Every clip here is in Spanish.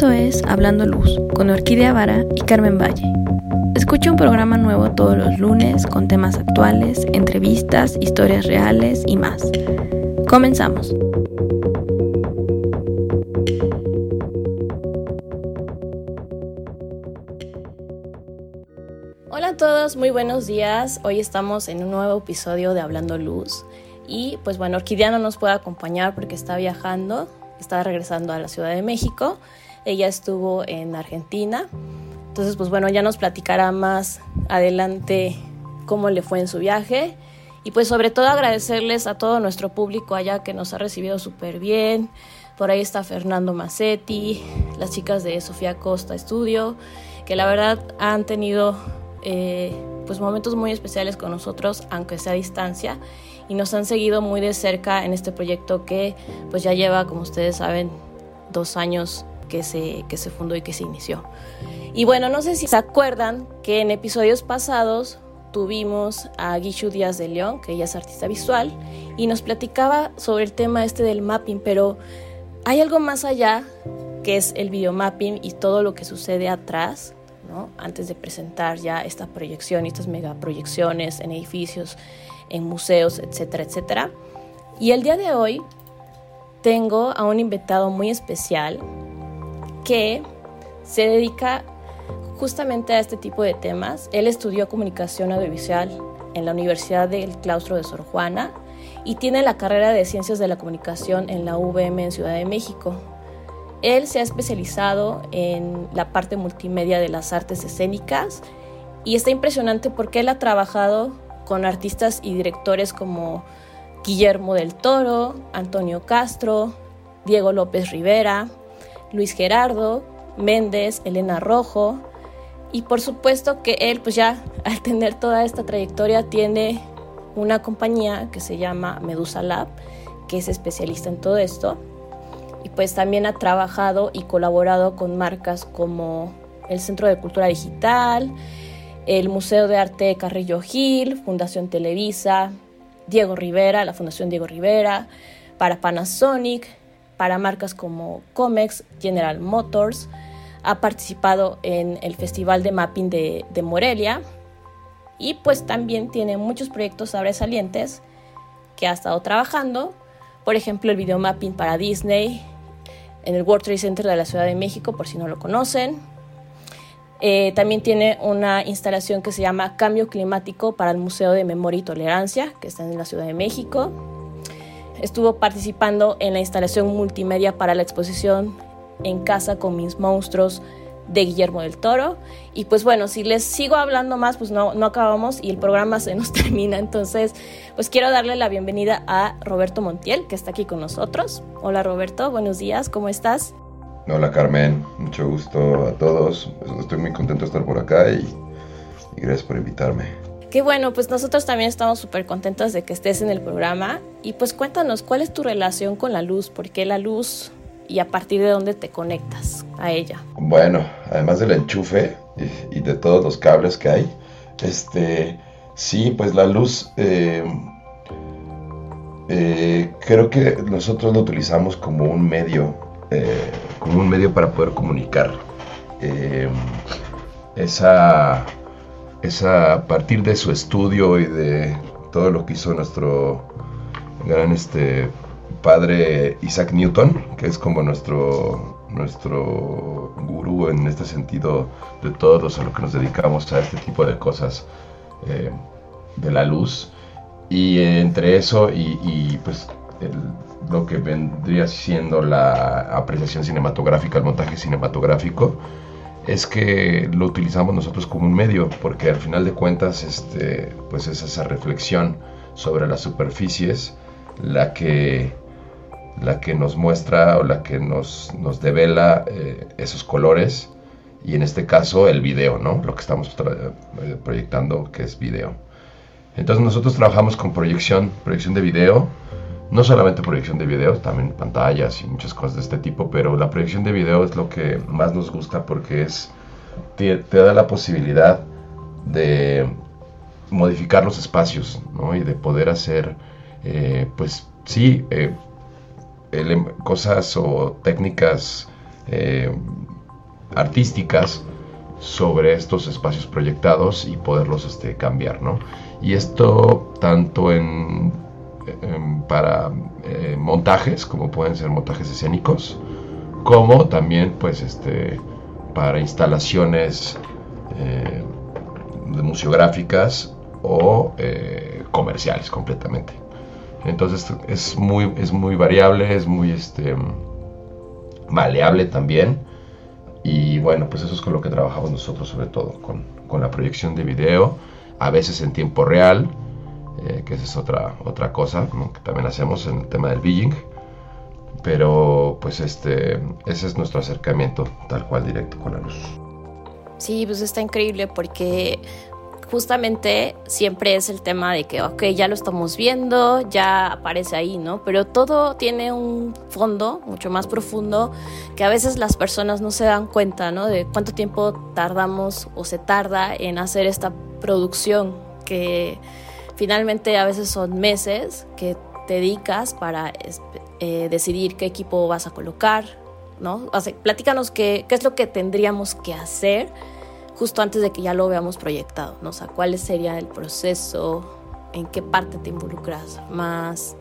Esto es Hablando Luz con Orquídea Vara y Carmen Valle. Escucha un programa nuevo todos los lunes con temas actuales, entrevistas, historias reales y más. Comenzamos. Hola a todos, muy buenos días. Hoy estamos en un nuevo episodio de Hablando Luz. Y pues bueno, Orquídea no nos puede acompañar porque está viajando, está regresando a la Ciudad de México ella estuvo en Argentina. Entonces, pues bueno, ya nos platicará más adelante cómo le fue en su viaje. Y pues sobre todo agradecerles a todo nuestro público allá que nos ha recibido súper bien. Por ahí está Fernando Massetti, las chicas de Sofía Costa Estudio, que la verdad han tenido eh, pues momentos muy especiales con nosotros, aunque sea a distancia, y nos han seguido muy de cerca en este proyecto que pues ya lleva, como ustedes saben, dos años que se, que se fundó y que se inició. Y bueno, no sé si se acuerdan que en episodios pasados tuvimos a Guichu Díaz de León, que ella es artista visual, y nos platicaba sobre el tema este del mapping, pero hay algo más allá que es el videomapping y todo lo que sucede atrás, ¿no? antes de presentar ya esta proyección, estas megaproyecciones en edificios, en museos, etcétera, etcétera. Y el día de hoy tengo a un invitado muy especial que se dedica justamente a este tipo de temas. Él estudió comunicación audiovisual en la Universidad del Claustro de Sor Juana y tiene la carrera de Ciencias de la Comunicación en la UVM en Ciudad de México. Él se ha especializado en la parte multimedia de las artes escénicas y está impresionante porque él ha trabajado con artistas y directores como Guillermo del Toro, Antonio Castro, Diego López Rivera, Luis Gerardo, Méndez, Elena Rojo. Y por supuesto que él, pues ya al tener toda esta trayectoria, tiene una compañía que se llama Medusa Lab, que es especialista en todo esto. Y pues también ha trabajado y colaborado con marcas como el Centro de Cultura Digital, el Museo de Arte Carrillo Gil, Fundación Televisa, Diego Rivera, la Fundación Diego Rivera, para Panasonic, para marcas como Comex, General Motors, ha participado en el Festival de Mapping de, Morelia y pues también tiene muchos proyectos sobresalientes que ha estado trabajando, por ejemplo el video mapping para Disney en el World Trade Center de la Ciudad de México, por si no lo conocen. Eh, también tiene una instalación que se llama Cambio Climático para el Museo de Memoria y Tolerancia, que está en la Ciudad de México estuvo participando en la instalación multimedia para la exposición En casa con mis monstruos de Guillermo del Toro. Y pues bueno, si les sigo hablando más, pues no, no acabamos y el programa se nos termina. Entonces, pues quiero darle la bienvenida a Roberto Montiel, que está aquí con nosotros. Hola Roberto, buenos días, ¿cómo estás? Hola Carmen, mucho gusto a todos. Estoy muy contento de estar por acá y, y gracias por invitarme. Qué bueno, pues nosotros también estamos súper contentos de que estés en el programa. Y pues cuéntanos, ¿cuál es tu relación con la luz? ¿Por qué la luz? Y a partir de dónde te conectas a ella. Bueno, además del enchufe y, de todos los cables que hay, este, sí, pues la luz, eh, eh, creo que nosotros lo utilizamos como un medio, eh, como un medio para poder comunicar. esa es a partir de su estudio y de todo lo que hizo nuestro gran este padre Isaac Newton, que es como nuestro nuestro gurú en este sentido de todos a lo que nos dedicamos a este tipo de cosas eh, de la luz. Y entre eso y, pues lo que vendría siendo la apreciación cinematográfica, el montaje cinematográfico, es que lo utilizamos nosotros como un medio, porque al final de cuentas, este, pues es esa reflexión sobre las superficies la que, la que nos muestra o la que nos, nos devela eh, esos colores y en este caso el video, ¿no? Lo que estamos eh, proyectando que es video. Entonces nosotros trabajamos con proyección, proyección de video, no solamente proyección de video, también pantallas y muchas cosas de este tipo, pero la proyección de video es lo que más nos gusta porque es te, da la posibilidad de modificar los espacios ¿no? y de poder hacer, eh, pues sí, eh, cosas o técnicas eh, artísticas sobre estos espacios proyectados y poderlos este, cambiar, ¿no? Y esto tanto en, para eh, montajes, como pueden ser montajes escénicos, como también pues este para instalaciones eh, museográficas o eh, comerciales completamente. Entonces es muy, es muy variable, es muy este, maleable también. Y bueno, pues eso es con lo que trabajamos nosotros sobre todo, con, con la proyección de video, a veces en tiempo real, eh, que esa es otra, otra cosa que también hacemos en el tema del billing. Pero pues este, ese es nuestro acercamiento tal cual directo con la luz. Sí, pues está increíble porque justamente siempre es el tema de que, ok, ya lo estamos viendo, ya aparece ahí, ¿no? Pero todo tiene un fondo mucho más profundo que a veces las personas no se dan cuenta, ¿no? De cuánto tiempo tardamos o se tarda en hacer esta producción, que finalmente a veces son meses que te dedicas para eh, decidir qué equipo vas a colocar, ¿no? O platícanos qué, es lo que tendríamos que hacer justo antes de que ya lo veamos proyectado, ¿no? O cuál sería el proceso, en qué parte te involucras más.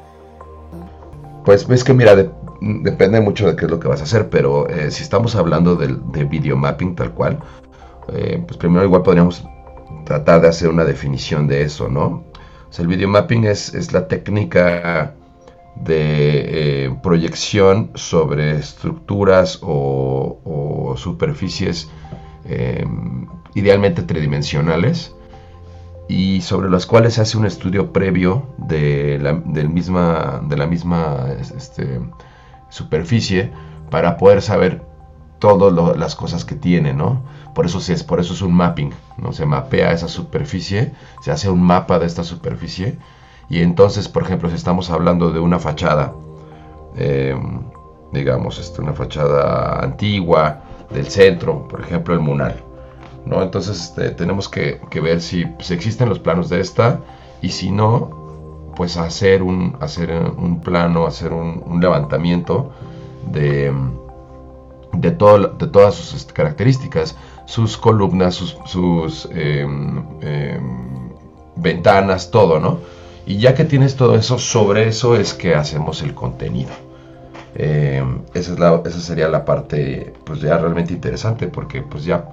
Pues ves que mira, depende mucho de qué es lo que vas a hacer, pero eh, si estamos hablando de video mapping tal cual, eh, pues primero igual podríamos tratar de hacer una definición de eso, ¿no? O sea, el video mapping es, es la técnica de eh, proyección sobre estructuras o, superficies Em, idealmente tridimensionales y sobre las cuales se hace un estudio previo de la, misma, de la misma este, superficie para poder saber todas las cosas que tiene, ¿no? Por eso, es, por eso es un mapping, ¿no? Se mapea esa superficie, se hace un mapa de esta superficie y entonces, por ejemplo, si estamos hablando de una fachada, em, digamos, este, una fachada antigua, del centro, por ejemplo el Munal. ¿no? Entonces este, tenemos que, ver si, existen los planos de esta y si no, pues hacer un, hacer un plano, hacer un, levantamiento de, de, todo, de todas sus este, características, sus columnas, sus, em, em, ventanas, todo, ¿no? Y ya que tienes todo eso, sobre eso es que hacemos el contenido. Eh, esa, es la, esa sería la parte pues ya realmente interesante porque pues ya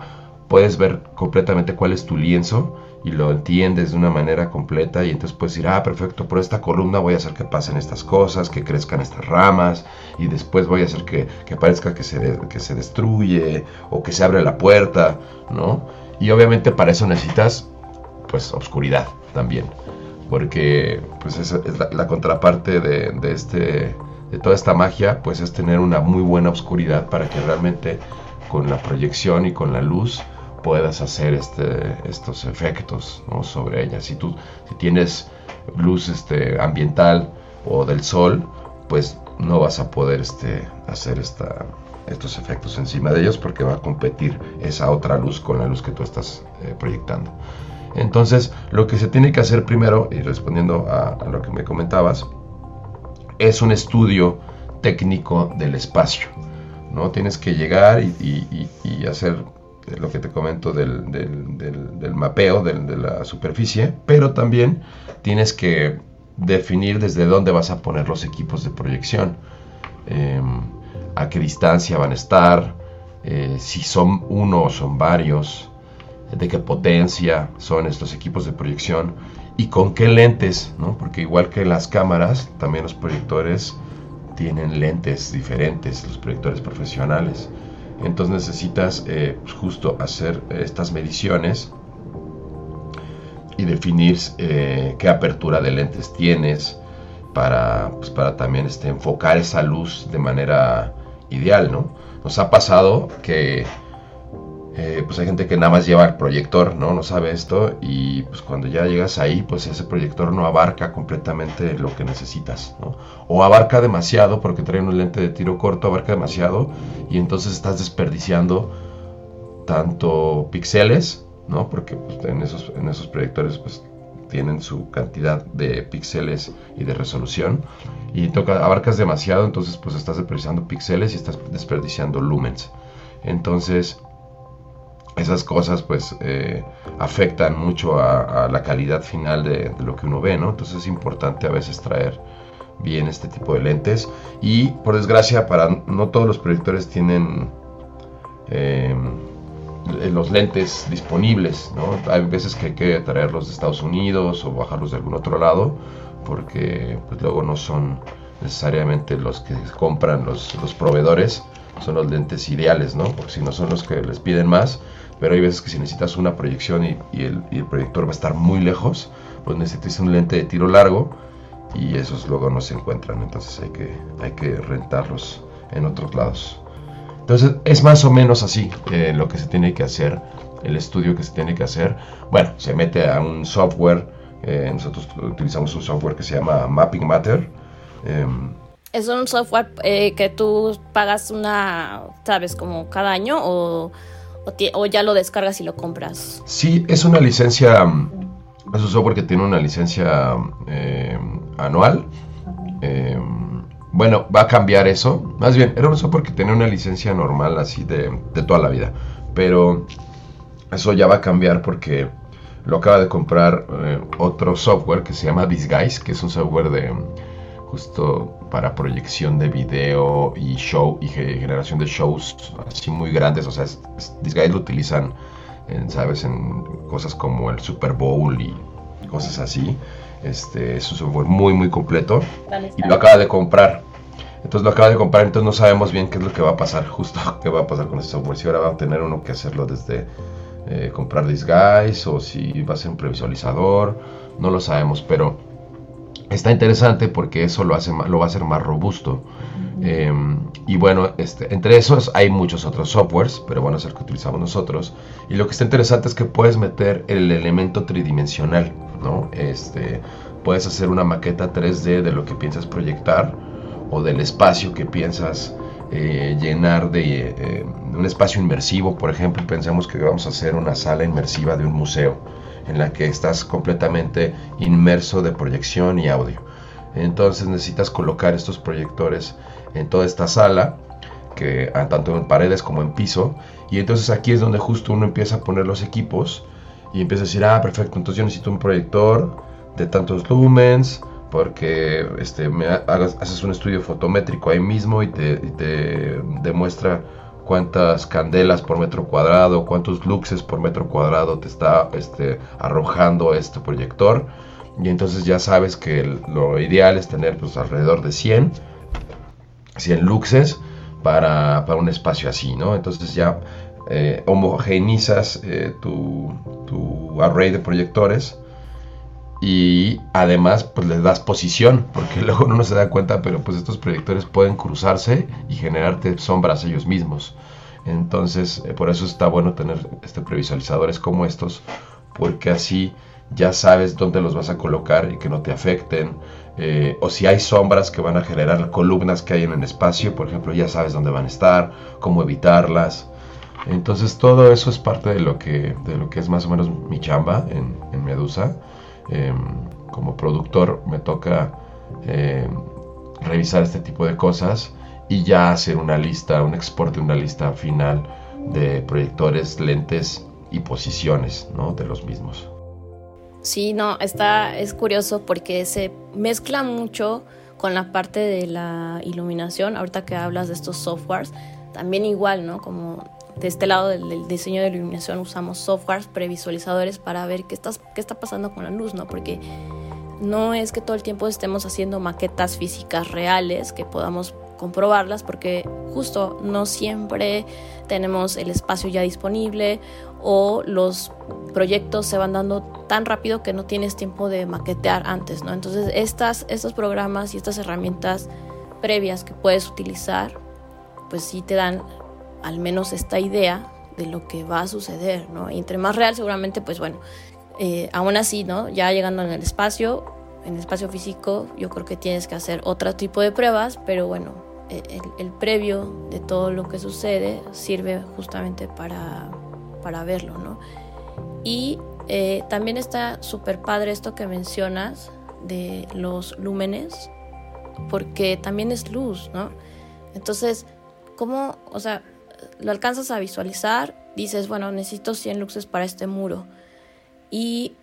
puedes ver completamente cuál es tu lienzo y lo entiendes de una manera completa y entonces puedes decir, ah, perfecto, por esta columna voy a hacer que pasen estas cosas, que crezcan estas ramas y después voy a hacer que, parezca que se, que se destruye o que se abre la puerta, ¿no? Y obviamente para eso necesitas pues oscuridad también, porque pues es la, contraparte de, de este de toda esta magia, pues es tener una muy buena oscuridad para que realmente con la proyección y con la luz puedas hacer este, estos efectos sobre ella. Si tú si tienes luz este, ambiental o del sol, pues no vas a poder este, hacer esta, estos efectos encima de ellos porque va a competir esa otra luz con la luz que tú estás eh, proyectando. Entonces, lo que se tiene que hacer primero, y respondiendo a lo que me comentabas, es un estudio técnico del espacio. ¿no? Tienes que llegar y, hacer lo que te comento del, mapeo de la superficie, pero también tienes que definir desde dónde vas a poner los equipos de proyección, em, a qué distancia van a estar, eh, si son uno o son varios, de qué potencia son estos equipos de proyección y con qué lentes, ¿no? Porque igual que las cámaras, también los proyectores tienen lentes diferentes, los proyectores profesionales. Entonces necesitas eh, pues, justo hacer estas mediciones y definir eh, qué apertura de lentes tienes para, pues, para también este, enfocar esa luz de manera ideal, ¿no? Nos ha pasado que eh, pues hay gente que nada más lleva el proyector, ¿no? No sabe esto y pues cuando ya llegas ahí, pues ese proyector no abarca completamente lo que necesitas, ¿no? O abarca demasiado porque trae un lente de tiro corto, abarca demasiado y entonces estás desperdiciando tanto píxeles, ¿no? Porque pues, en, esos, en esos proyectores pues tienen su cantidad de píxeles y de resolución y toca, abarcas demasiado, entonces pues estás desperdiciando píxeles y estás desperdiciando lumens. Entonces, esas cosas pues eh, afectan mucho a, la calidad final de, lo que uno ve, ¿no? Entonces es importante a veces traer bien este tipo de lentes y por desgracia para no todos los proyectores tienen em, los lentes disponibles, ¿no? Hay veces que hay que traerlos de Estados Unidos o bajarlos de algún otro lado porque pues luego no son necesariamente los que compran los, los proveedores son los lentes ideales, ¿no? Porque si no son los que les piden más, pero hay veces que si necesitas una proyección y, el, proyector va a estar muy lejos, pues necesitas un lente de tiro largo y esos luego no se encuentran, entonces hay que, hay que rentarlos en otros lados. Entonces es más o menos así eh, lo que se tiene que hacer, el estudio que se tiene que hacer. Bueno, se mete a un software, eh, nosotros utilizamos un software que se llama Mapping Matter. Em, ¿Es un software eh, que tú pagas una, sabes, como cada año o o, ya lo descargas y lo compras? Sí, es una licencia, es un software que tiene una licencia eh, anual. Eh, bueno, va a cambiar eso. Más bien, era un software que tenía una licencia normal así de, toda la vida. Pero eso ya va a cambiar porque lo acaba de comprar eh, otro software que se llama Disguise, que es un software de justo para proyección de video y show y generación de shows así muy grandes. O sea, Disguise lo utilizan, en, ¿sabes? En cosas como el Super Bowl y cosas así. Este es un software muy, muy completo y lo acaba de comprar. Entonces lo acaba de comprar, entonces no sabemos bien qué es lo que va a pasar, justo qué va a pasar con ese software. Si ahora va a tener uno que hacerlo desde eh, comprar Disguise o si va a ser un previsualizador, no lo sabemos, pero está interesante porque eso lo, hace, lo va a hacer más robusto. Em, y bueno, este, entre esos hay muchos otros softwares, pero bueno, es el que utilizamos nosotros. Y lo que está interesante es que puedes meter el elemento tridimensional, ¿no? Este, puedes hacer una maqueta 3D de lo que piensas proyectar o del espacio que piensas eh, llenar de eh, un espacio inmersivo. Por ejemplo, pensamos que vamos a hacer una sala inmersiva de un museo en la que estás completamente inmerso de proyección y audio. Entonces necesitas colocar estos proyectores en toda esta sala, que ah, tanto en paredes como en piso, y entonces aquí es donde justo uno empieza a poner los equipos y empieza a decir, ah, perfecto, entonces yo necesito un proyector de tantos lumens, porque este, hagas, haces un estudio fotométrico ahí mismo y te demuestra cuántas candelas por metro cuadrado, cuántos luxes por metro cuadrado te está este, arrojando este proyector. Y entonces ya sabes que lo ideal es tener pues, alrededor de 100, 100 luxes para, un espacio así, ¿no? Entonces ya eh, homogeneizas eh, tu, tu array de proyectores y además pues les das posición porque luego uno no se da cuenta pero pues estos proyectores pueden cruzarse y generarte sombras ellos mismos. Entonces eh, por eso está bueno tener este previsualizadores como estos porque así ya sabes dónde los vas a colocar y que no te afecten eh, o si hay sombras que van a generar columnas que hay en el espacio por ejemplo ya sabes dónde van a estar cómo evitarlas. Entonces todo eso es parte de lo que de lo que es más o menos mi chamba en, en Medusa Em, como productor me toca em, revisar este tipo de cosas y ya hacer una lista, un exporte, una lista final de proyectores, lentes y posiciones ¿no? de los mismos. Sí, no, está, es curioso porque se mezcla mucho con la parte de la iluminación. Ahorita que hablas de estos softwares, también igual, ¿no? Como de este lado del, diseño de iluminación usamos softwares previsualizadores para ver qué, estás, qué está pasando con la luz, ¿no? Porque no es que todo el tiempo estemos haciendo maquetas físicas reales que podamos comprobarlas porque justo no siempre tenemos el espacio ya disponible o los proyectos se van dando tan rápido que no tienes tiempo de maquetear antes, ¿no? Entonces estas, estos programas y estas herramientas previas que puedes utilizar pues sí te dan al menos esta idea de lo que va a suceder, ¿no? Y entre más real seguramente, pues bueno, eh, aún así, ¿no? Ya llegando en el espacio, en el espacio físico, yo creo que tienes que hacer otro tipo de pruebas, pero bueno, e, el, previo de todo lo que sucede sirve justamente para, para verlo, ¿no? Y eh, también está súper padre esto que mencionas de los lúmenes, porque también es luz, ¿no? Entonces, ¿cómo, o sea, lo alcanzas a visualizar dices, bueno, necesito 100 luxes para este muro. Y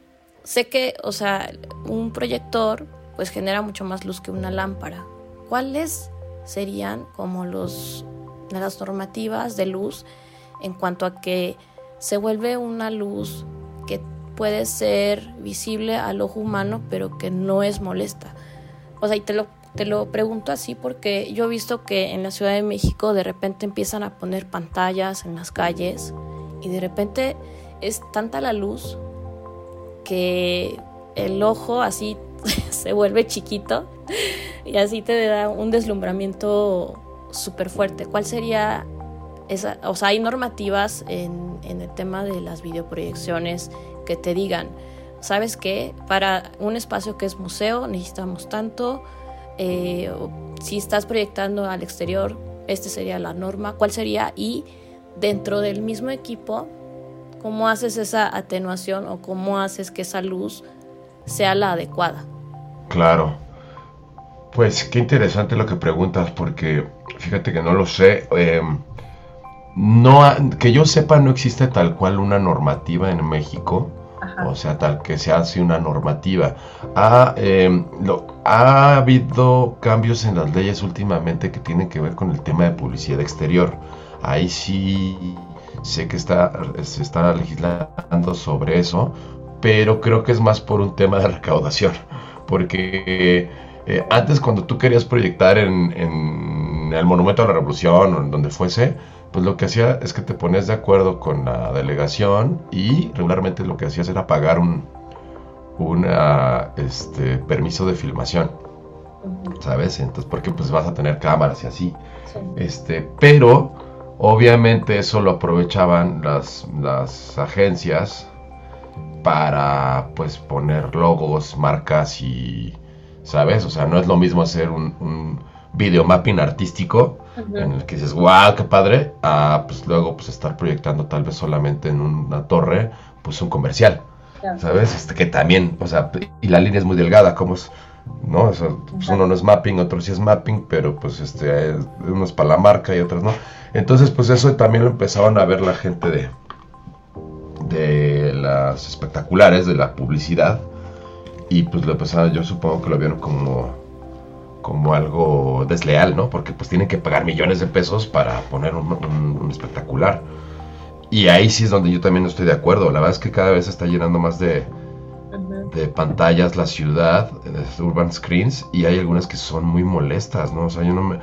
sé que, o sea, un proyector pues genera mucho más luz que una lámpara. ¿Cuáles serían como los, las normativas de luz en cuanto a que se vuelve una luz que puede ser visible al ojo humano, pero que no es molesta? O sea, y te lo, te lo pregunto así porque yo he visto que en la Ciudad de México de repente empiezan a poner pantallas en las calles y de repente es tanta la luz que el ojo así se vuelve chiquito y así te da un deslumbramiento súper fuerte. ¿Cuál sería esa? O sea, hay normativas en, en el tema de las videoproyecciones que te digan, ¿sabes qué? Para un espacio que es museo necesitamos tanto. Eh, si estás proyectando al exterior, esta sería la norma. ¿Cuál sería? Y dentro del mismo equipo, ¿cómo haces esa atenuación o cómo haces que esa luz sea la adecuada? Claro. Pues qué interesante lo que preguntas, porque fíjate que no lo sé. Em, no, que yo sepa, no existe tal cual una normativa en México. O sea, tal que se hace una normativa. Ha, em, ha habido cambios en las leyes últimamente que tienen que ver con el tema de publicidad exterior. Ahí sí sé que está, se está legislando sobre eso, pero creo que es más por un tema de recaudación porque eh, antes cuando tú querías proyectar en, el Monumento a la Revolución o en donde fuese, pues lo que hacía es que te ponías de acuerdo con la delegación y regularmente lo que hacías era pagar un este, permiso de filmación, ¿sabes? Entonces, porque pues vas a tener cámaras y así. Este, pero obviamente eso lo aprovechaban las, las agencias para pues poner logos, marcas y, ¿sabes? O sea, no es lo mismo hacer un, un video mapping artístico en el que dices, wow, qué padre, a pues luego pues estar proyectando tal vez solamente en una torre, pues un comercial, ¿sabes? Este que también, o sea, y la línea es muy delgada, como es, ¿no? pues uno no es mapping, otro sí es mapping, pero pues este, uno es para la marca y otros no. Entonces, pues eso también lo empezaban a ver la gente de, de las espectaculares, de la publicidad. Y pues lo pasaba, yo supongo que lo vieron como, como algo desleal, ¿no? Porque pues tienen que pagar millones de pesos para poner un, espectacular. Y ahí sí es donde yo también estoy de acuerdo. La verdad es que cada vez se está llenando más de, de pantallas la ciudad, de urban screens, y hay algunas que son muy molestas, ¿no? O sea, yo no me,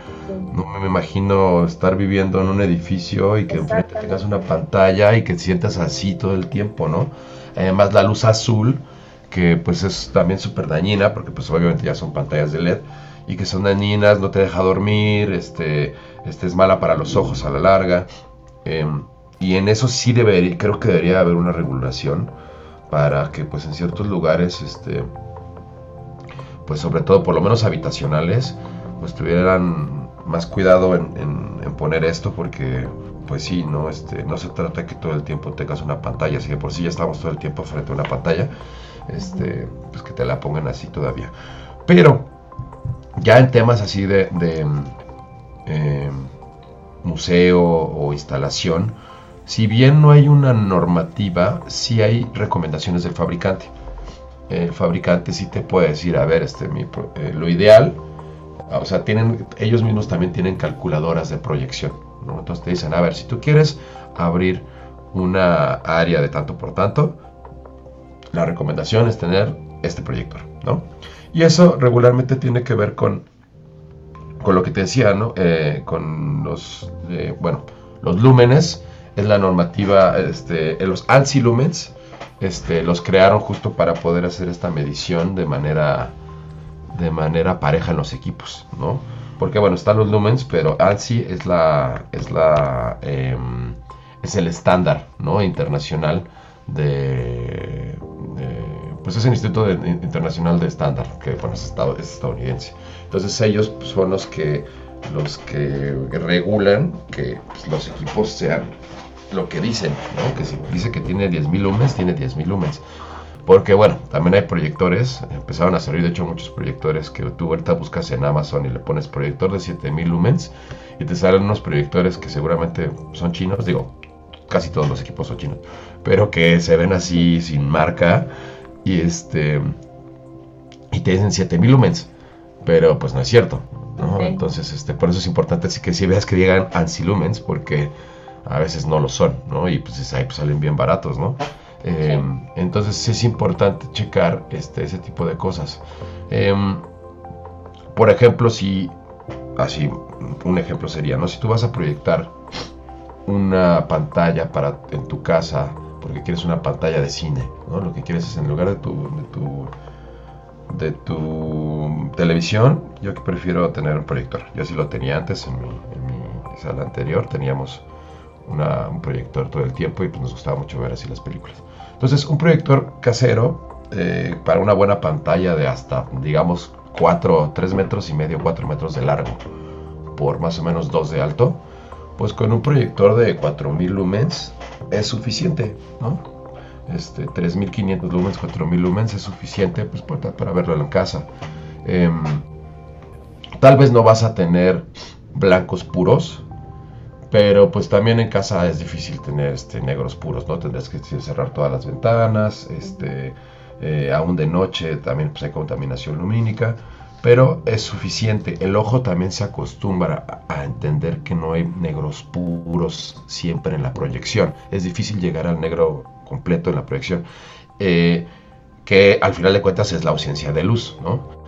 no me imagino estar viviendo en un edificio y que enfrente tengas una pantalla y que sientas así todo el tiempo, ¿no? Además la luz azul, que pues es también súper dañina, porque pues obviamente ya son pantallas de LED, y que son dañinas, no te deja dormir, este, este es mala para los ojos a la larga. Em, y en eso sí debería, creo que debería haber una regulación para que pues en ciertos lugares, este, pues sobre todo por lo menos habitacionales, pues tuvieran más cuidado en, poner esto porque pues sí, no, este, no se trata de que todo el tiempo tengas una pantalla, así que por sí ya estamos todo el tiempo frente a una pantalla, este, pues que te la pongan así todavía. Pero ya en temas así de, em, museo o instalación, si bien no hay una normativa, sí hay recomendaciones del fabricante. El fabricante sí te puede decir, a ver, este, eh, lo ideal, o sea, tienen, ellos mismos también tienen calculadoras de proyección. Entonces te dicen, a ver, si tú quieres abrir una área de tanto por tanto, la recomendación es tener este proyector, ¿no? Y eso regularmente tiene que ver con, con lo que te decía, ¿no? Eh, con los, eh, bueno, los lúmenes es la normativa, este, los ANSI lumens, este, los crearon justo para poder hacer esta medición de manera, de manera pareja en los equipos, ¿no? Porque bueno, están los lumens, pero ANSI es la, es la, em, es el estándar, ¿no? Internacional de, pues es el Instituto Internacional de Estándar, que bueno, es, es estadounidense. Entonces ellos son los que los que regulan que pues, los equipos sean lo que dicen, ¿no? Que si dice que tiene 10.000 lumens, tiene 10.000 lumens. Porque bueno, también hay proyectores, empezaron a salir de hecho muchos proyectores que tú ahorita buscas en Amazon y le pones proyector de 7000 lumens y te salen unos proyectores que seguramente son chinos, digo, casi todos los equipos son chinos, pero que se ven así sin marca y este y te dicen 7000 lumens, pero pues no es cierto, ¿no? Entonces, este, por eso es importante así que si veas que llegan ansilumens porque a veces no lo son, ¿no? Y pues ahí pues, salen bien baratos, ¿no? Em, entonces es importante checar este, ese tipo de cosas. Em, por ejemplo, si, así, un ejemplo sería, ¿no? Si tú vas a proyectar una pantalla para, en tu casa, porque quieres una pantalla de cine, ¿no? Lo que quieres es en lugar de tu, de tu, de tu televisión, yo prefiero tener un proyector. Yo así lo tenía antes en mi, en mi sala anterior, teníamos un proyector todo el tiempo y pues nos gustaba mucho ver así las películas. Entonces, un proyector casero eh, para una buena pantalla de hasta, digamos, 4, 3 metros y medio, 4 metros de largo por más o menos 2 de alto, pues con un proyector de 4000 lumens es suficiente, ¿no? Este, 3500 lumens, 4000 lumens es suficiente pues, para, para verlo en casa. Em, tal vez no vas a tener blancos puros, pero pues también en casa es difícil tener este, negros puros, ¿no? Tendrás que cerrar todas las ventanas, este, eh, aún de noche también pues, hay contaminación lumínica, pero es suficiente. El ojo también se acostumbra a, entender que no hay negros puros siempre en la proyección. Es difícil llegar al negro completo en la proyección, eh, que al final de cuentas es la ausencia de luz, ¿no?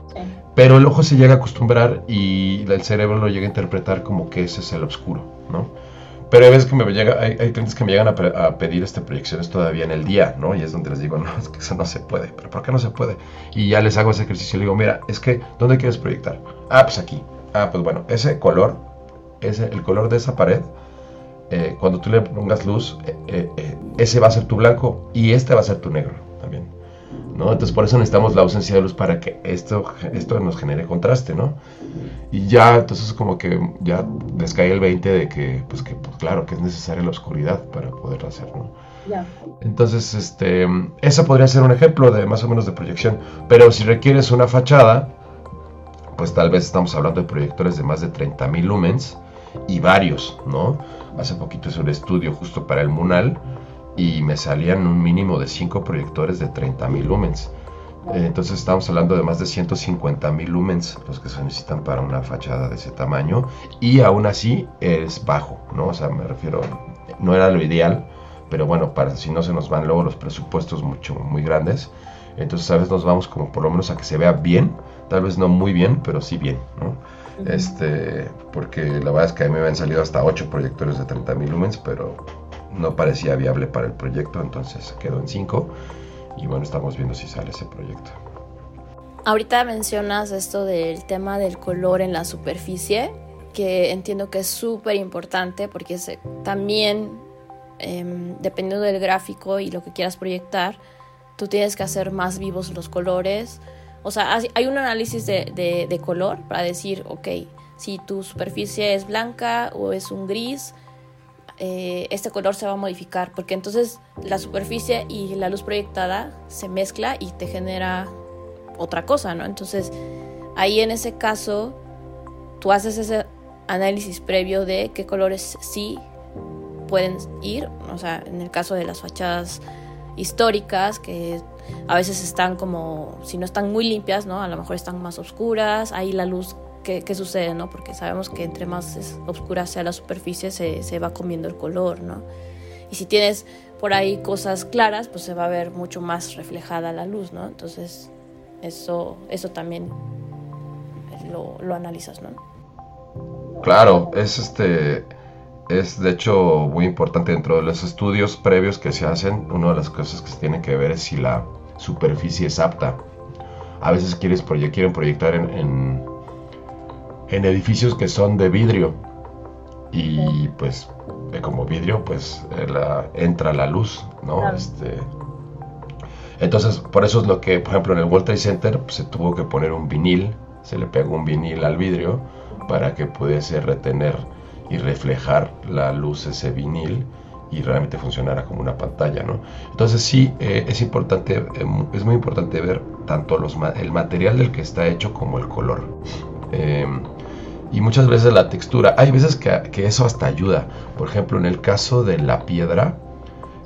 Pero el ojo se llega a acostumbrar y el cerebro lo llega a interpretar como que ese es el oscuro, ¿no? Pero hay veces que me llega, hay, clientes que me llegan a, pedir este proyecciones todavía en el día, ¿no? Y es donde les digo, no, es que eso no se puede. ¿Pero por qué no se puede? Y ya les hago ese ejercicio y le digo, mira, es que, ¿dónde quieres proyectar? Ah, pues aquí. Ah, pues bueno, ese color, ese, el color de esa pared, eh, cuando tú le pongas luz, eh, eh, ese va a ser tu blanco y este va a ser tu negro también. Entonces por eso necesitamos la ausencia de luz para que esto, esto nos genere contraste, ¿no? Y ya, entonces como que ya les cae el 20 de que, pues que, pues, claro, que es necesaria la oscuridad para poder hacer, ¿no? Entonces, este, ese podría ser un ejemplo de más o menos de proyección, pero si requieres una fachada, pues tal vez estamos hablando de proyectores de más de 30.000 lumens y varios, ¿no? Hace poquito hice un estudio justo para el Munal y me salían un mínimo de 5 proyectores de 30.000 lumens. Eh, entonces estamos hablando de más de 150.000 lumens los que se necesitan para una fachada de ese tamaño y aún así es bajo, ¿no? O sea, me refiero, no era lo ideal, pero bueno, para si no se nos van luego los presupuestos mucho, muy grandes, entonces a veces nos vamos como por lo menos a que se vea bien, tal vez no muy bien, pero sí bien, ¿no? Este, porque la verdad es que a mí me han salido hasta 8 proyectores de 30.000 lumens, pero no parecía viable para el proyecto, entonces quedó en 5 y bueno, estamos viendo si sale ese proyecto. Ahorita mencionas esto del tema del color en la superficie, que entiendo que es súper importante porque también, em, dependiendo del gráfico y lo que quieras proyectar, tú tienes que hacer más vivos los colores. O sea, hay un análisis de, de color para decir, ok, si tu superficie es blanca o es un gris, eh, este color se va a modificar, porque entonces la superficie y la luz proyectada se mezcla y te genera otra cosa, ¿no? Entonces ahí en ese caso tú haces ese análisis previo de qué colores sí pueden ir, o sea, en el caso de las fachadas históricas que a veces están como, si no están muy limpias, ¿no? A lo mejor están más oscuras, ahí la luz qué, sucede, ¿no? Porque sabemos que entre más oscura sea la superficie, se, se, va comiendo el color, ¿no? Y si tienes por ahí cosas claras, pues se va a ver mucho más reflejada la luz, ¿no? Entonces, eso, eso también lo, lo analizas, ¿no? Claro, es este es de hecho muy importante dentro de los estudios previos que se hacen. Una de las cosas que se tiene que ver es si la superficie es apta. A veces quieres quieren proyectar en, en edificios que son de vidrio y pues como vidrio pues eh, entra la luz, ¿no? Este, entonces por eso es lo que, por ejemplo, en el World Trade Center pues, se tuvo que poner un vinil, se le pegó un vinil al vidrio para que pudiese retener y reflejar la luz ese vinil y realmente funcionara como una pantalla, ¿no? Entonces sí, eh, es importante, eh, es muy importante ver tanto los, el material del que está hecho como el color. Y muchas veces la textura. Hay veces que, que eso hasta ayuda. Por ejemplo, en el caso de la piedra,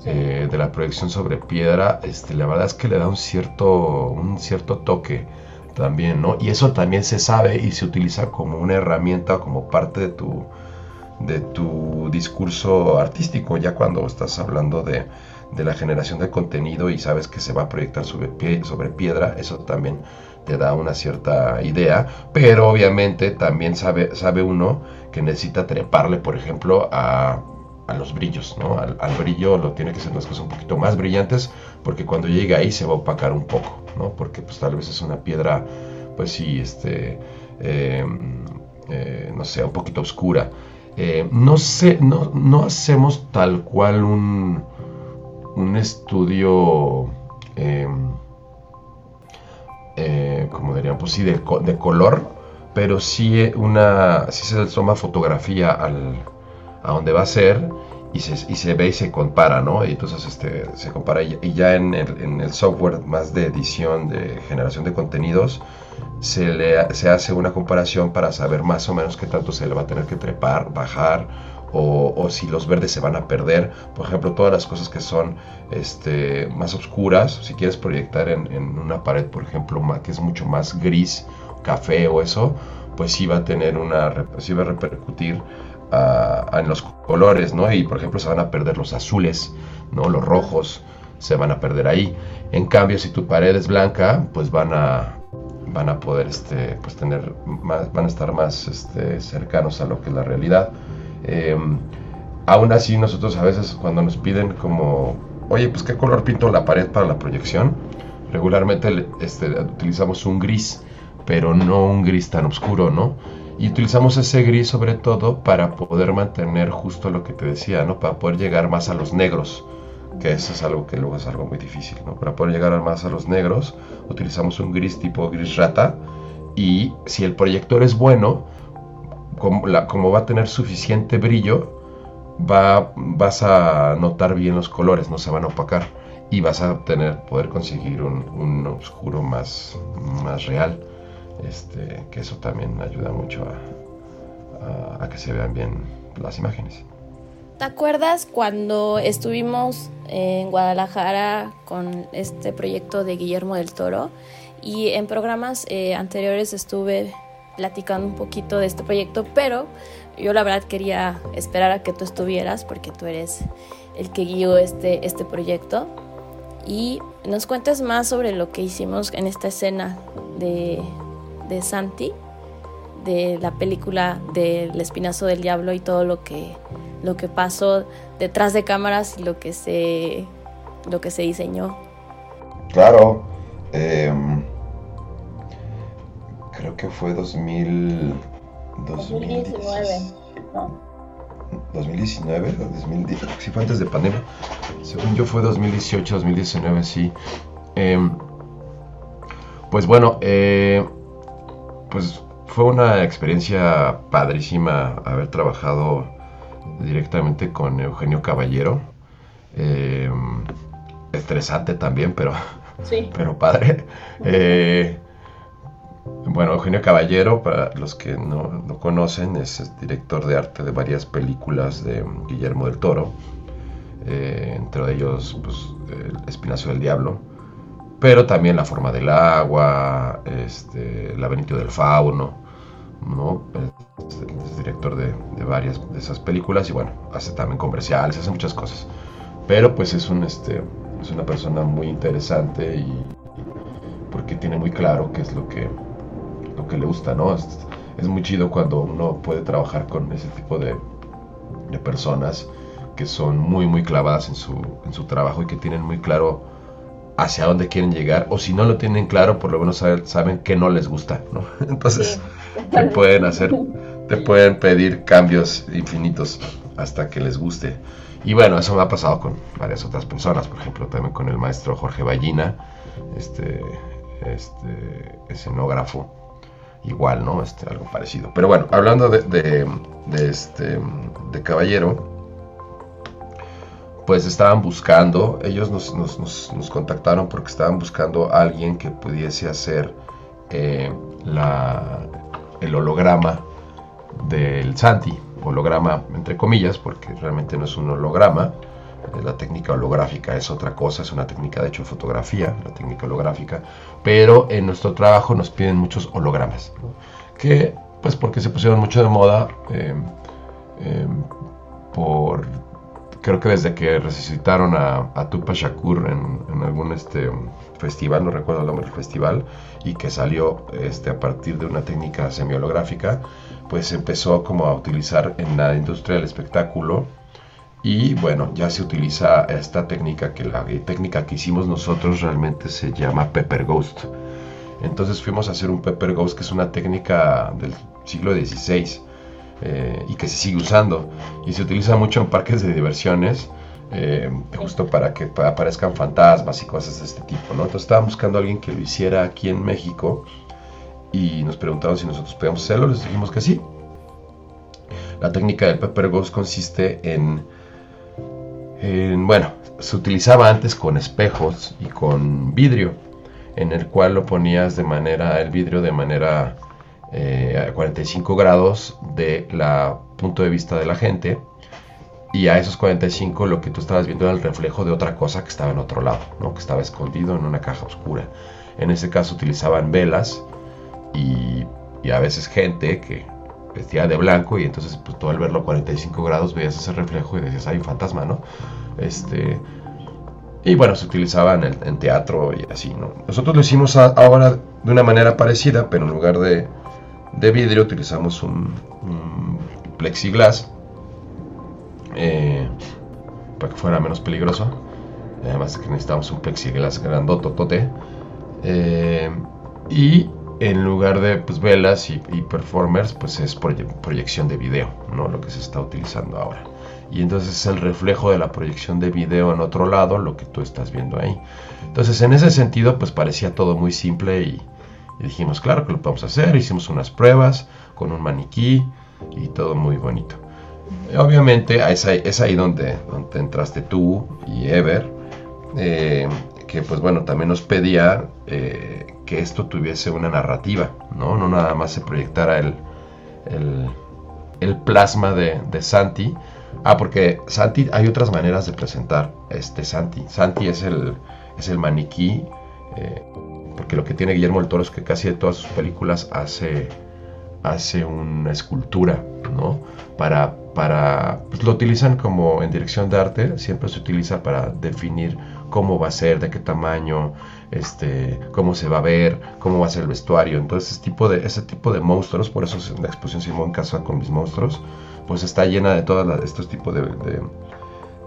eh, de la proyección sobre piedra, este, la verdad es que le da un cierto, un cierto toque también, ¿no? Y eso también se sabe y se utiliza como una herramienta, como parte de tu, de tu discurso artístico, ya cuando estás hablando de, de la generación de contenido y sabes que se va a proyectar sobre, pie, sobre piedra, eso también te da una cierta idea, pero obviamente también sabe, sabe uno que necesita treparle, por ejemplo, a a los brillos, ¿no? Al, brillo lo tiene que ser las cosas un poquito más brillantes porque cuando llegue ahí se va a opacar un poco, ¿no? Porque pues tal vez es una piedra, pues sí, este, em, eh, no sé, un poquito oscura. Eh, no sé, no, no, hacemos tal cual un, un estudio, em, eh, como dirían, pues sí, de, color, pero sí, una, sí se toma fotografía al a dónde va a ser y se, y se ve y se compara, ¿no? Y entonces este, se compara y, ya en el, en el, software más de edición, de generación de contenidos, se, le, se hace una comparación para saber más o menos qué tanto se le va a tener que trepar, bajar, o, si los verdes se van a perder. Por ejemplo, todas las cosas que son este, más oscuras, si quieres proyectar en, en, una pared, por ejemplo, que es mucho más gris, café o eso, pues sí va a tener una, sí va a repercutir en los colores, ¿no? Y por ejemplo se van a perder los azules, ¿no? Los rojos se van a perder ahí. En cambio, si tu pared es blanca, pues van a van a poder este, pues tener más, van a estar más este, cercanos a lo que es la realidad. Em, aún así, nosotros a veces cuando nos piden como, oye, pues qué color pinto la pared para la proyección, regularmente este, utilizamos un gris, pero no un gris tan oscuro, ¿no? Y utilizamos ese gris sobre todo para poder mantener justo lo que te decía, ¿no? Para poder llegar más a los negros, que eso es algo que luego es algo muy difícil, ¿no? Para poder llegar más a los negros, utilizamos un gris tipo gris rata y si el proyector es bueno, como, va a tener suficiente brillo, va, vas a notar bien los colores, no se van a opacar y vas a tener, poder conseguir un, un oscuro más, más real. Este, que eso también ayuda mucho a, que se vean bien las imágenes. ¿Te acuerdas cuando estuvimos en Guadalajara con este proyecto de Guillermo del Toro? Y en programas eh, anteriores estuve platicando un poquito de este proyecto, pero yo la verdad quería esperar a que tú estuvieras porque tú eres el que guió este, este proyecto y nos cuentes más sobre lo que hicimos en esta escena de, de Santi, de la película del Espinazo del Diablo y todo lo que, lo que pasó detrás de cámaras y lo que se, lo que se diseñó. Claro, em, creo que fue 2000, 2019. 2019 2019, sí fue antes de pandemia. Según yo fue 2018, 2019, sí. Em, pues bueno, eh, pues fue una experiencia padrísima haber trabajado directamente con Eugenio Caballero. Eh, estresante también, pero, pero padre. Eh, bueno, Eugenio Caballero, para los que no, conocen, es director de arte de varias películas de Guillermo del Toro, eh, entre ellos pues, El Espinazo del Diablo pero también La forma del agua, este, El laberinto del fauno, ¿no? Es, director de, varias de esas películas y bueno, hace también comerciales, hace muchas cosas. Pero pues es un este es una persona muy interesante y, porque tiene muy claro qué es lo que lo que le gusta, ¿no? Es, es muy chido cuando uno puede trabajar con ese tipo de, de personas que son muy muy clavadas en su, en su trabajo y que tienen muy claro hacia dónde quieren llegar, o si no lo tienen claro, por lo menos saben, saben que no les gusta, ¿no? Entonces, te pueden hacer, te pueden pedir cambios infinitos hasta que les guste. Y bueno, eso me ha pasado con varias otras personas, por ejemplo, también con el maestro Jorge Ballina, este, este escenógrafo, igual, ¿no? Este, algo parecido. Pero bueno, hablando de, este, de Caballero, pues estaban buscando, ellos nos, contactaron porque estaban buscando a alguien que pudiese hacer eh, la, el holograma del Santi, holograma entre comillas, porque realmente no es un holograma. Eh, la técnica holográfica es otra cosa, es una técnica de hecho de fotografía, la técnica holográfica, pero en nuestro trabajo nos piden muchos hologramas, que pues porque se pusieron mucho de moda eh, eh, por creo que desde que resucitaron a, a Tupac Shakur en, algún este festival, no recuerdo el nombre del festival, y que salió este, a partir de una técnica semiolográfica, pues empezó como a utilizar en la industria del espectáculo y bueno, ya se utiliza esta técnica que la técnica que hicimos nosotros realmente se llama Pepper Ghost. Entonces fuimos a hacer un Pepper Ghost que es una técnica del siglo XVI eh, y que se sigue usando y se utiliza mucho en parques de diversiones. Eh, justo para que aparezcan fantasmas y cosas de este tipo, ¿no? Entonces estábamos buscando a alguien que lo hiciera aquí en México y nos preguntaron si nosotros podíamos hacerlo, les dijimos que sí. La técnica del Pepper Ghost consiste en, bueno, se utilizaba antes con espejos y con vidrio, en el cual lo ponías de manera, el vidrio de manera eh, a 45 grados de la punto de vista de la gente y a esos 45 lo que tú estabas viendo era el reflejo de otra cosa que estaba en otro lado, ¿no? que estaba escondido en una caja oscura. En ese caso utilizaban velas y, a veces gente que vestía de blanco y entonces pues tú al verlo a 45 grados veías ese reflejo y decías, hay un fantasma, ¿no? Este, y bueno, se utilizaba en, el, teatro y así, ¿no? Nosotros lo hicimos ahora de una manera parecida, pero en lugar de, de vidrio utilizamos un, plexiglas eh, para que fuera menos peligroso. Además que necesitamos un plexiglas grandototote. Eh, y en lugar de pues, velas y, performers, pues es proyección de video, ¿no? Lo que se está utilizando ahora. Y entonces es el reflejo de la proyección de video en otro lado, lo que tú estás viendo ahí. Entonces en ese sentido, pues parecía todo muy simple y, dijimos, claro que lo podemos hacer. Hicimos unas pruebas con un maniquí y todo muy bonito. obviamente es ahí, es ahí donde, donde entraste tú y Ever, eh, que pues bueno, también nos pedía... Eh, que esto tuviese una narrativa, ¿no? No nada más se proyectara el, el, plasma de, Santi. Ah, porque Santi, hay otras maneras de presentar este Santi. Santi es el, es el maniquí, eh, porque lo que tiene Guillermo del Toro es que casi de todas sus películas hace, hace una escultura, ¿no? Para, para, pues lo utilizan como en dirección de arte, siempre se utiliza para definir cómo va a ser, de qué tamaño, este, cómo se va a ver, cómo va a ser el vestuario. Entonces, ese tipo de, ese tipo de monstruos, por eso la exposición Simón Casa con mis monstruos, pues está llena de todos estos tipos de,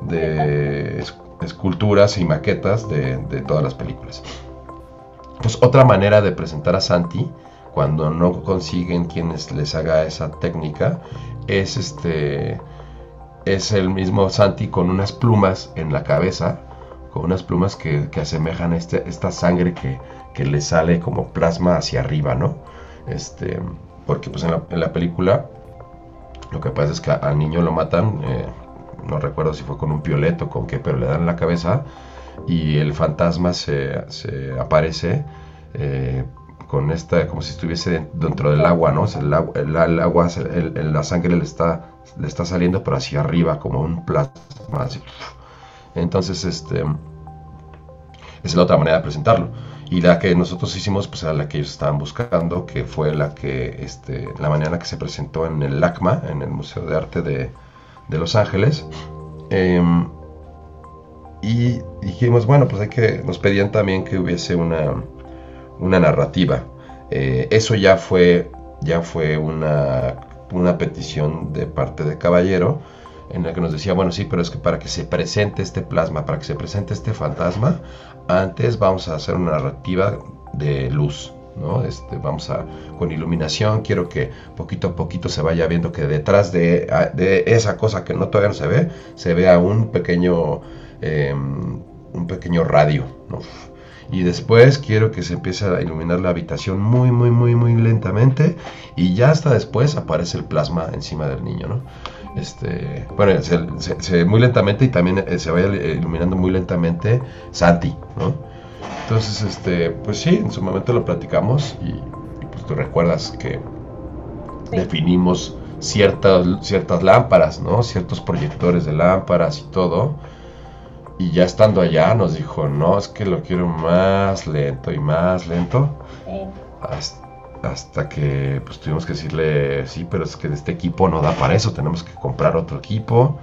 de, esculturas y maquetas de, todas las películas. Pues otra manera de presentar a Santi, cuando no consiguen quienes les haga esa técnica, es este es el mismo Santi con unas plumas en la cabeza con unas plumas que, asemejan este, esta sangre que, le sale como plasma hacia arriba, ¿no? Este, porque pues en la, película lo que pasa es que al niño lo matan, eh, no recuerdo si fue con un pioleto o con qué, pero le dan la cabeza y el fantasma se, aparece eh, con esta, como si estuviese dentro del agua, ¿no? el, agua, la sangre le está, le está saliendo pero hacia arriba como un plasma, así entonces, este, es la otra manera de presentarlo. Y la que nosotros hicimos, pues era la que ellos estaban buscando, que fue la que, este, la manera que se presentó en el LACMA, en el Museo de Arte de, Los Ángeles. Em, y dijimos, bueno, pues hay que, nos pedían también que hubiese una, una narrativa. Eh, eso ya fue, ya fue una, una petición de parte de Caballero en la que nos decía, bueno, sí, pero es que para que se presente este plasma, para que se presente este fantasma, antes vamos a hacer una narrativa de luz, ¿no? Este, vamos a, con iluminación, quiero que poquito a poquito se vaya viendo que detrás de, esa cosa que no todavía no se ve, se vea un pequeño, em, un pequeño radio, ¿no? y después quiero que se empiece a iluminar la habitación muy muy muy muy lentamente y ya hasta después aparece el plasma encima del niño, ¿no? Este, bueno, se, muy lentamente y también eh, se vaya iluminando muy lentamente Santi, ¿no? Entonces, este, pues sí, en su momento lo platicamos y, pues tú recuerdas que definimos ciertas, ciertas lámparas, ¿no? Ciertos proyectores de lámparas y todo. Y ya estando allá nos dijo, no, es que lo quiero más lento y más lento. Hasta, que pues tuvimos que decirle, sí, pero es que este equipo no da para eso, tenemos que comprar otro equipo.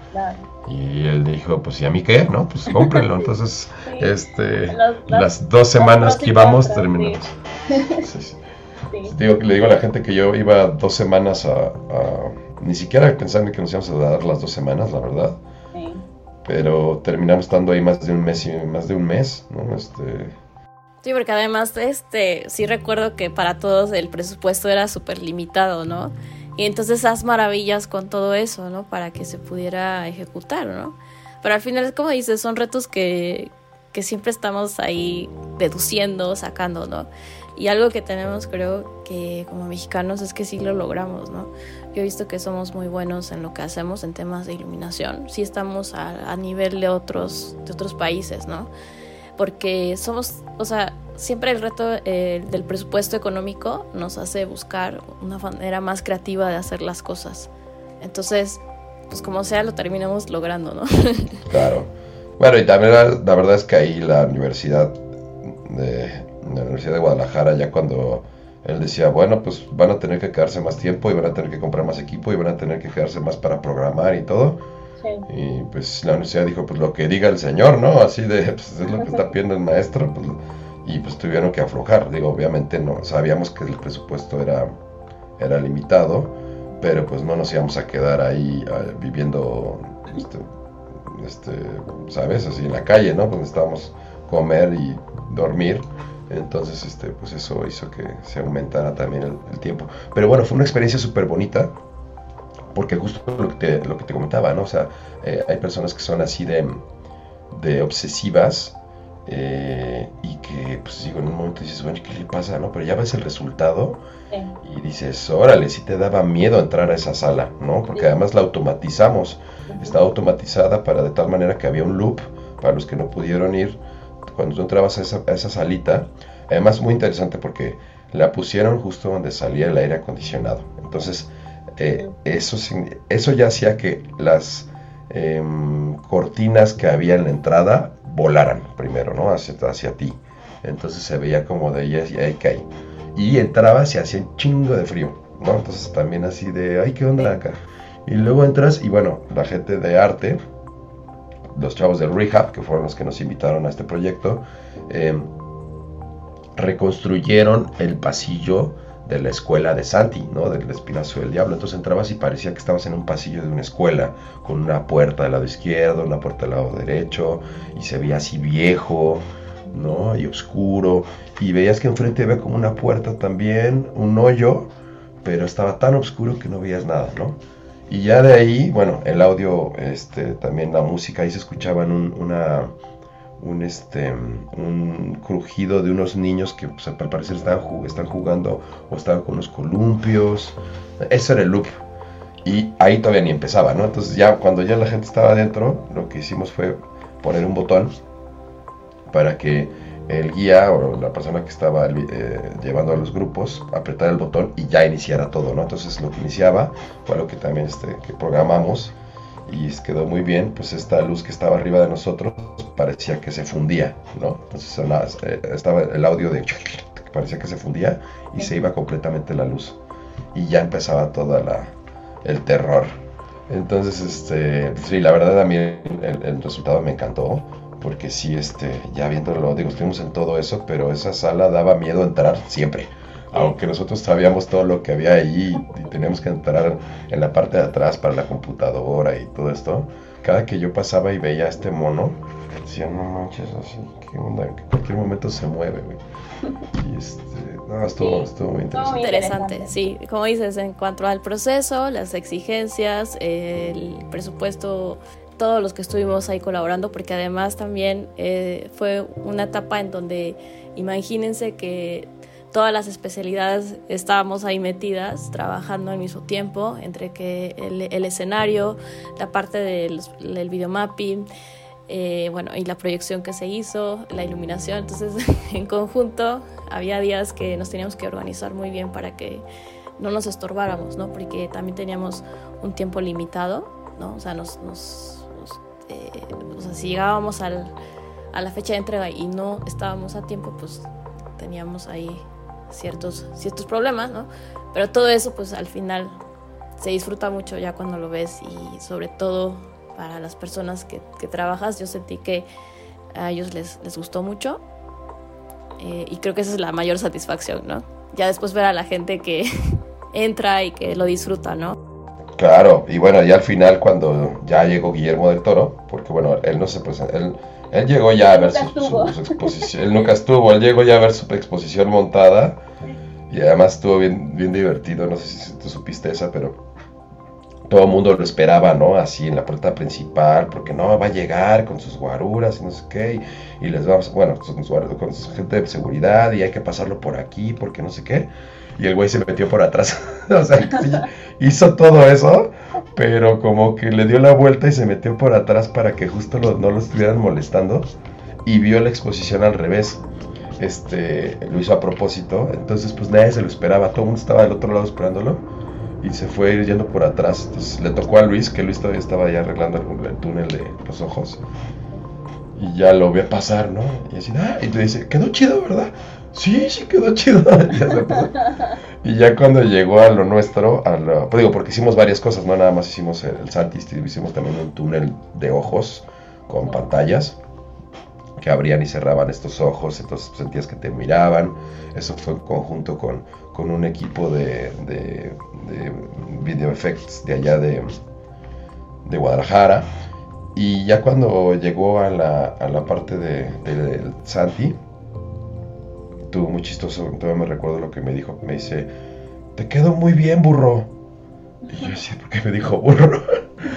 Y él dijo, pues ¿y a mí qué? No, pues cómprenlo. Entonces, este, las dos semanas que íbamos terminamos. Digo, le digo a la gente que yo iba dos semanas a, ni siquiera pensando que nos íbamos a dar las dos semanas, la verdad. Pero terminamos estando ahí más de un mes y más de un mes, ¿no? Este, Sí, porque además, este, sí recuerdo que para todos el presupuesto era súper limitado, ¿no? Y entonces haz maravillas con todo eso, ¿no? Para que se pudiera ejecutar, ¿no? Pero al final, como dices, son retos que, que siempre estamos ahí deduciendo, sacando, ¿no? Y algo que tenemos, creo que como mexicanos, es que sí lo logramos, ¿no? Yo he visto que somos muy buenos en lo que hacemos en temas de iluminación. Sí estamos a, a nivel de otros, de otros países, ¿no? Porque somos, o sea, siempre el reto eh, del presupuesto económico nos hace buscar una manera más creativa de hacer las cosas. Entonces, pues como sea, lo terminamos logrando, ¿no? claro. Bueno, y también la, verdad es que ahí la universidad de, la Universidad de Guadalajara, ya cuando él decía, bueno, pues van a tener que quedarse más tiempo y van a tener que comprar más equipo y van a tener que quedarse más para programar y todo. Y pues la universidad dijo, pues lo que diga el señor, ¿no? Así de, pues es lo que está pidiendo el maestro, pues y pues tuvieron que aflojar. Digo, obviamente no sabíamos que el presupuesto era, era limitado, pero pues no nos íbamos a quedar ahí ah, viviendo, este, este, ¿sabes? Así en la calle, ¿no? Pues necesitábamos comer y dormir. Entonces, este, pues eso hizo que se aumentara también el, tiempo. Pero bueno, fue una experiencia súper bonita, porque justo lo que, te, lo que te comentaba, ¿no? O sea, eh, hay personas que son así de, de obsesivas eh, y que, pues digo, en un momento dices, bueno, ¿qué le pasa? ¿no? Pero ya ves el resultado y dices, órale, si te daba miedo entrar a esa sala, ¿no? Porque además la automatizamos, estaba automatizada para de tal manera que había un loop para los que no pudieron ir. Cuando tú entrabas a esa, a esa salita, además muy interesante porque la pusieron justo donde salía el aire acondicionado. Entonces, eh, eso, eso ya hacía que las em, cortinas que había en la entrada volaran primero, ¿no? Hacia, hacia ti. Entonces se veía como de ellas y ahí caí. Y entraba y hacía un chingo de frío, ¿no? Entonces también así de, ay, ¿qué onda acá? Y luego entras y bueno, la gente de arte, los chavos del Rehab, que fueron los que nos invitaron a este proyecto, em, reconstruyeron el pasillo de la escuela de Santi, ¿no? Del Espinazo del Diablo. Entonces entrabas y parecía que estabas en un pasillo de una escuela, con una puerta del lado izquierdo, una puerta del lado derecho, y se veía así viejo, ¿no? Y oscuro. Y veías que enfrente había como una puerta también, un hoyo, pero estaba tan oscuro que no veías nada, ¿no? Y ya de ahí, bueno, el audio, este, también la música, ahí se escuchaban una un, este, un crujido de unos niños que pues, al parecer están, jugando o estaban con los columpios. Ese era el loop. Y ahí todavía ni empezaba, ¿no? Entonces ya cuando ya la gente estaba adentro, lo que hicimos fue poner un botón para que el guía o la persona que estaba eh, llevando a los grupos apretara el botón y ya iniciara todo, ¿no? Entonces lo que iniciaba fue lo que también este, que programamos y quedó muy bien, pues esta luz que estaba arriba de nosotros parecía que se fundía, ¿no? Entonces eh, estaba el audio de parecía que se fundía y se iba completamente la luz y ya empezaba toda la el terror. Entonces, este, sí, la verdad a mí el, resultado me encantó porque sí, este, ya viéndolo, digo, estuvimos en todo eso, pero esa sala daba miedo entrar siempre aunque nosotros sabíamos todo lo que había ahí y teníamos que entrar en la parte de atrás para la computadora y todo esto, cada que yo pasaba y veía a este mono, decía, no manches, así, qué onda, en cualquier momento se mueve, güey. Y este, no, estuvo, estuvo muy interesante. Interesante, sí. Como dices, en cuanto al proceso, las exigencias, el presupuesto todos los que estuvimos ahí colaborando, porque además también eh, fue una etapa en donde imagínense que todas las especialidades estábamos ahí metidas, trabajando al mismo tiempo, entre que el, escenario, la parte del, videomapping, eh, bueno, y la proyección que se hizo, la iluminación. Entonces, en conjunto, había días que nos teníamos que organizar muy bien para que no nos estorbáramos, ¿no? Porque también teníamos un tiempo limitado, ¿no? O sea, nos, nos, eh, o sea, si llegábamos al, a la fecha de entrega y no estábamos a tiempo, pues teníamos ahí ciertos, ciertos problemas, ¿no? Pero todo eso, pues al final se disfruta mucho ya cuando lo ves y sobre todo para las personas que, que trabajas, yo sentí que a ellos les, les gustó mucho eh, y creo que esa es la mayor satisfacción, ¿no? Ya después ver a la gente que entra y que lo disfruta, ¿no? Claro, y bueno, ya al final cuando ya llegó Guillermo del Toro, porque bueno, él no se presentó, él llegó ya a ver su, exposición, él nunca estuvo, él llegó ya a ver su exposición montada y además estuvo bien, bien divertido, no sé si tú supiste esa, pero todo el mundo lo esperaba, ¿no? Así en la puerta principal, porque no, va a llegar con sus guaruras y no sé qué, y, les vamos, bueno, con su, con su gente de seguridad y hay que pasarlo por aquí, porque no sé qué. Y el güey se metió por atrás. o sea, hizo todo eso, pero como que le dio la vuelta y se metió por atrás para que justo no lo estuvieran molestando. Y vio la exposición al revés. Este, lo hizo a propósito. Entonces, pues nadie se lo esperaba. Todo el mundo estaba del otro lado esperándolo y se fue yendo por atrás. Entonces le tocó a Luis, que Luis todavía estaba ya arreglando el, túnel de los ojos. Y ya lo ve pasar, ¿no? Y así, ah, y te dice, quedó chido, ¿verdad? Sí, sí quedó chido. y ya cuando llegó a lo nuestro, a lo, pues digo, porque hicimos varias cosas, no nada más hicimos el, el hicimos también un túnel de ojos con pantallas que abrían y cerraban estos ojos, entonces sentías que te miraban. Eso fue en conjunto con, con un equipo de, de, video effects de allá de, de, Guadalajara. Y ya cuando llegó a la, a la parte de, del Santi, tuvo muy chistoso, todavía me recuerdo lo que me dijo, me dice, te quedó muy bien, burro. Y yo decía, ¿por qué me dijo burro?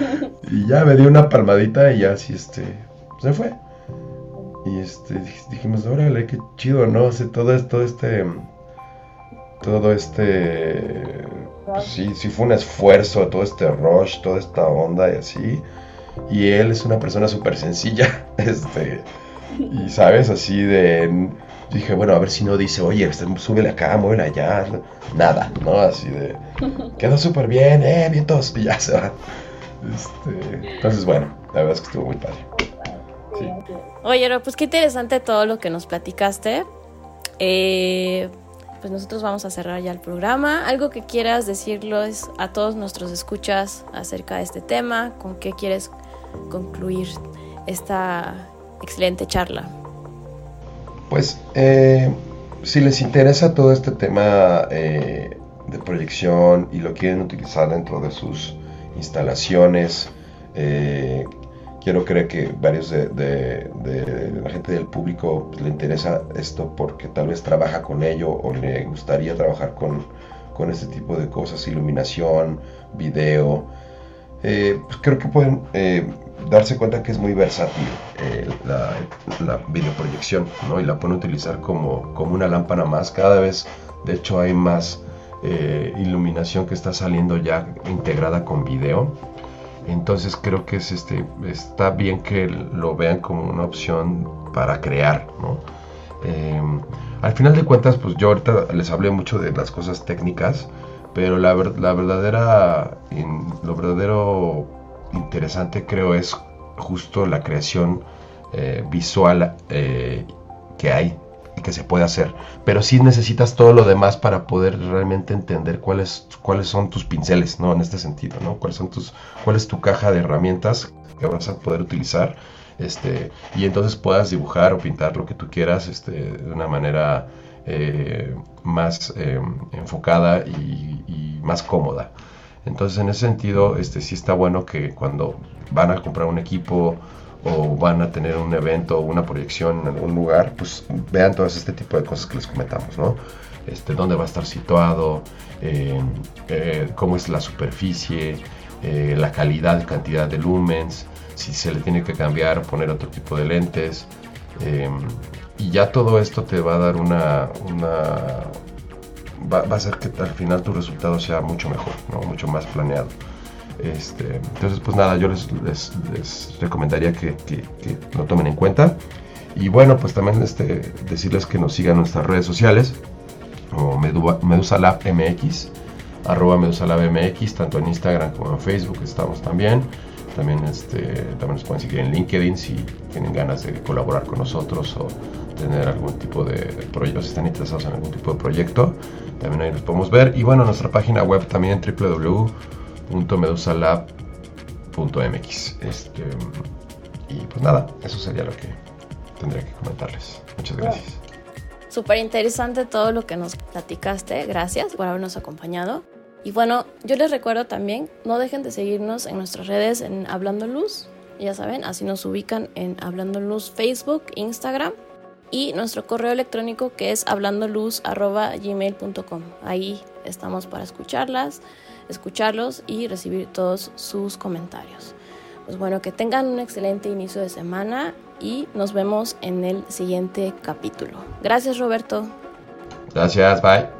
y ya me dio una palmadita y ya así, este, se fue. Y este, dijimos, órale, qué chido, ¿no? Hace todo esto, este, todo este, pues sí, sí fue un esfuerzo, todo este rush, toda esta onda y así. Y él es una persona súper sencilla, este, y sabes, así de, dije, bueno, a ver si no dice, oye, este, súbele acá, muévele allá, nada, ¿no? Así de, quedó súper bien, eh, bien todos, y ya se va. Este, entonces, bueno, la verdad es que estuvo muy padre. Oye, pues qué interesante todo lo que nos platicaste. Eh, pues nosotros vamos a cerrar ya el programa. Algo que quieras decirles a todos nuestros escuchas acerca de este tema, con qué quieres concluir esta excelente charla. Pues eh, si les interesa todo este tema eh, de proyección y lo quieren utilizar dentro de sus instalaciones, eh, quiero creer que varios de, la gente del público pues, le interesa esto porque tal vez trabaja con ello o le gustaría trabajar con, con este tipo de cosas, iluminación, video. Pues creo que pueden darse cuenta que es muy versátil eh, la, la, videoproyección ¿no? y la pueden utilizar como, como una lámpara más. Cada vez, de hecho, hay más iluminación que está saliendo ya integrada con video entonces creo que es este, está bien que lo vean como una opción para crear, em, al final de cuentas, pues yo ahorita les hablé mucho de las cosas técnicas, pero la, la verdadera, lo verdadero interesante creo es justo la creación eh, visual eh, que hay que se puede hacer. Pero sí necesitas todo lo demás para poder realmente entender cuáles, cuáles son tus pinceles, ¿no? En este sentido, ¿no? Cuáles son tus, cuál es tu caja de herramientas que vas a poder utilizar. Este, y entonces puedas dibujar o pintar lo que tú quieras este, de una manera eh, más enfocada y, y, más cómoda. Entonces en ese sentido este, sí está bueno que cuando van a comprar un equipo o van a tener un evento o una proyección en algún lugar, pues vean todo este tipo de cosas que les comentamos, ¿no? Este, dónde va a estar situado, eh, eh, cómo es la superficie, eh, la calidad cantidad de lumens, si se le tiene que cambiar poner otro tipo de lentes. y ya todo esto te va a dar una va, a hacer que al final tu resultado sea mucho mejor, mucho más planeado. Este, entonces, pues nada, yo les, les, recomendaría que, lo tomen en cuenta. Y bueno, pues también este, decirles que nos sigan nuestras redes sociales, como Medusa Lab MX, arroba tanto en Instagram como en Facebook estamos también. También, este, también nos pueden seguir en LinkedIn si tienen ganas de colaborar con nosotros o tener algún tipo de proyecto, si están interesados en algún tipo de proyecto, también ahí nos podemos ver. Y bueno, nuestra página web también www.medusalab.mx. Este, y pues nada, eso sería lo que tendría que comentarles. Muchas gracias. Súper interesante todo lo que nos platicaste. Gracias por habernos acompañado. Y bueno, yo les recuerdo también, no dejen de seguirnos en nuestras redes en Hablando Luz. Ya saben, así nos ubican en Hablando Luz Facebook, Instagram y nuestro correo electrónico que es hablandoluz.gmail.com. Ahí estamos para escucharlas, escucharlos y recibir todos sus comentarios. Pues bueno, que tengan un excelente inicio de semana y nos vemos en el siguiente capítulo. Gracias Roberto. Gracias, bye.